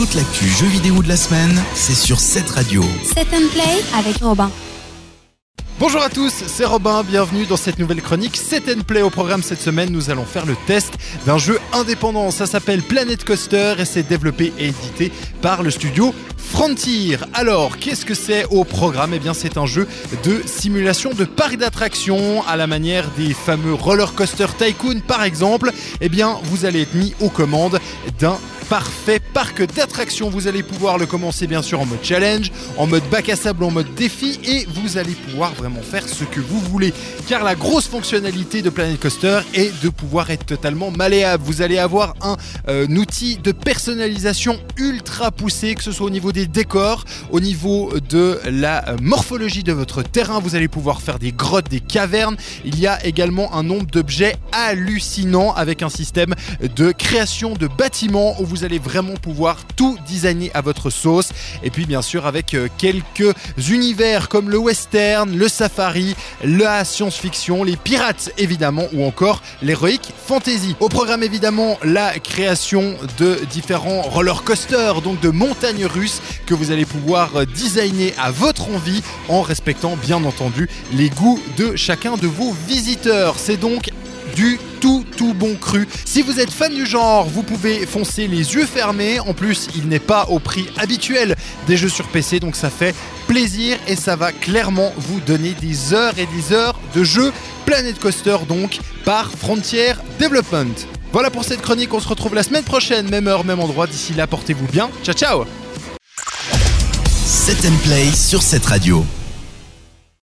Toute l'actu jeux vidéo de la semaine, c'est sur cette radio. Set and Play avec Robin. Bonjour à tous, c'est Robin, bienvenue dans cette nouvelle chronique Set and Play. Au programme cette semaine, nous allons faire le test d'un jeu indépendant. Ça s'appelle Planet Coaster et c'est développé et édité par le studio Frontier. Alors, qu'est-ce que c'est au programme? Eh bien, c'est un jeu de simulation de parc d'attractions à la manière des fameux Roller Coaster Tycoon par exemple. Eh bien, vous allez être mis aux commandes d'un parfait parc d'attractions. Vous allez pouvoir le commencer bien sûr en mode challenge, en mode bac à sable, en mode défi et vous allez pouvoir vraiment faire ce que vous voulez. Car la grosse fonctionnalité de Planet Coaster est de pouvoir être totalement malléable. Vous allez avoir un, euh, outil de personnalisation ultra poussé, que ce soit au niveau des décors, au niveau de la euh, morphologie de votre terrain. Vous allez pouvoir faire des grottes, des cavernes. Il y a également un nombre d'objets hallucinants avec un système de création de bâtiments où vous vous allez vraiment pouvoir tout designer à votre sauce. Et puis bien sûr avec euh, quelques univers comme le western, le safari, la science-fiction, les pirates évidemment ou encore l'heroic fantasy. Au programme évidemment la création de différents roller coasters, donc de montagnes russes que vous allez pouvoir euh, designer à votre envie en respectant bien entendu les goûts de chacun de vos visiteurs. C'est donc du tout tout bon cru. Si vous êtes fan du genre, vous pouvez foncer les yeux fermés. En plus, il n'est pas au prix habituel des jeux sur PC, donc ça fait plaisir et ça va clairement vous donner des heures et des heures de jeu Planet Coaster donc par Frontier Development. Voilà pour cette chronique, on se retrouve la semaine prochaine, même heure, même endroit. D'ici là, portez-vous bien. Ciao ciao Set and Play sur cette radio.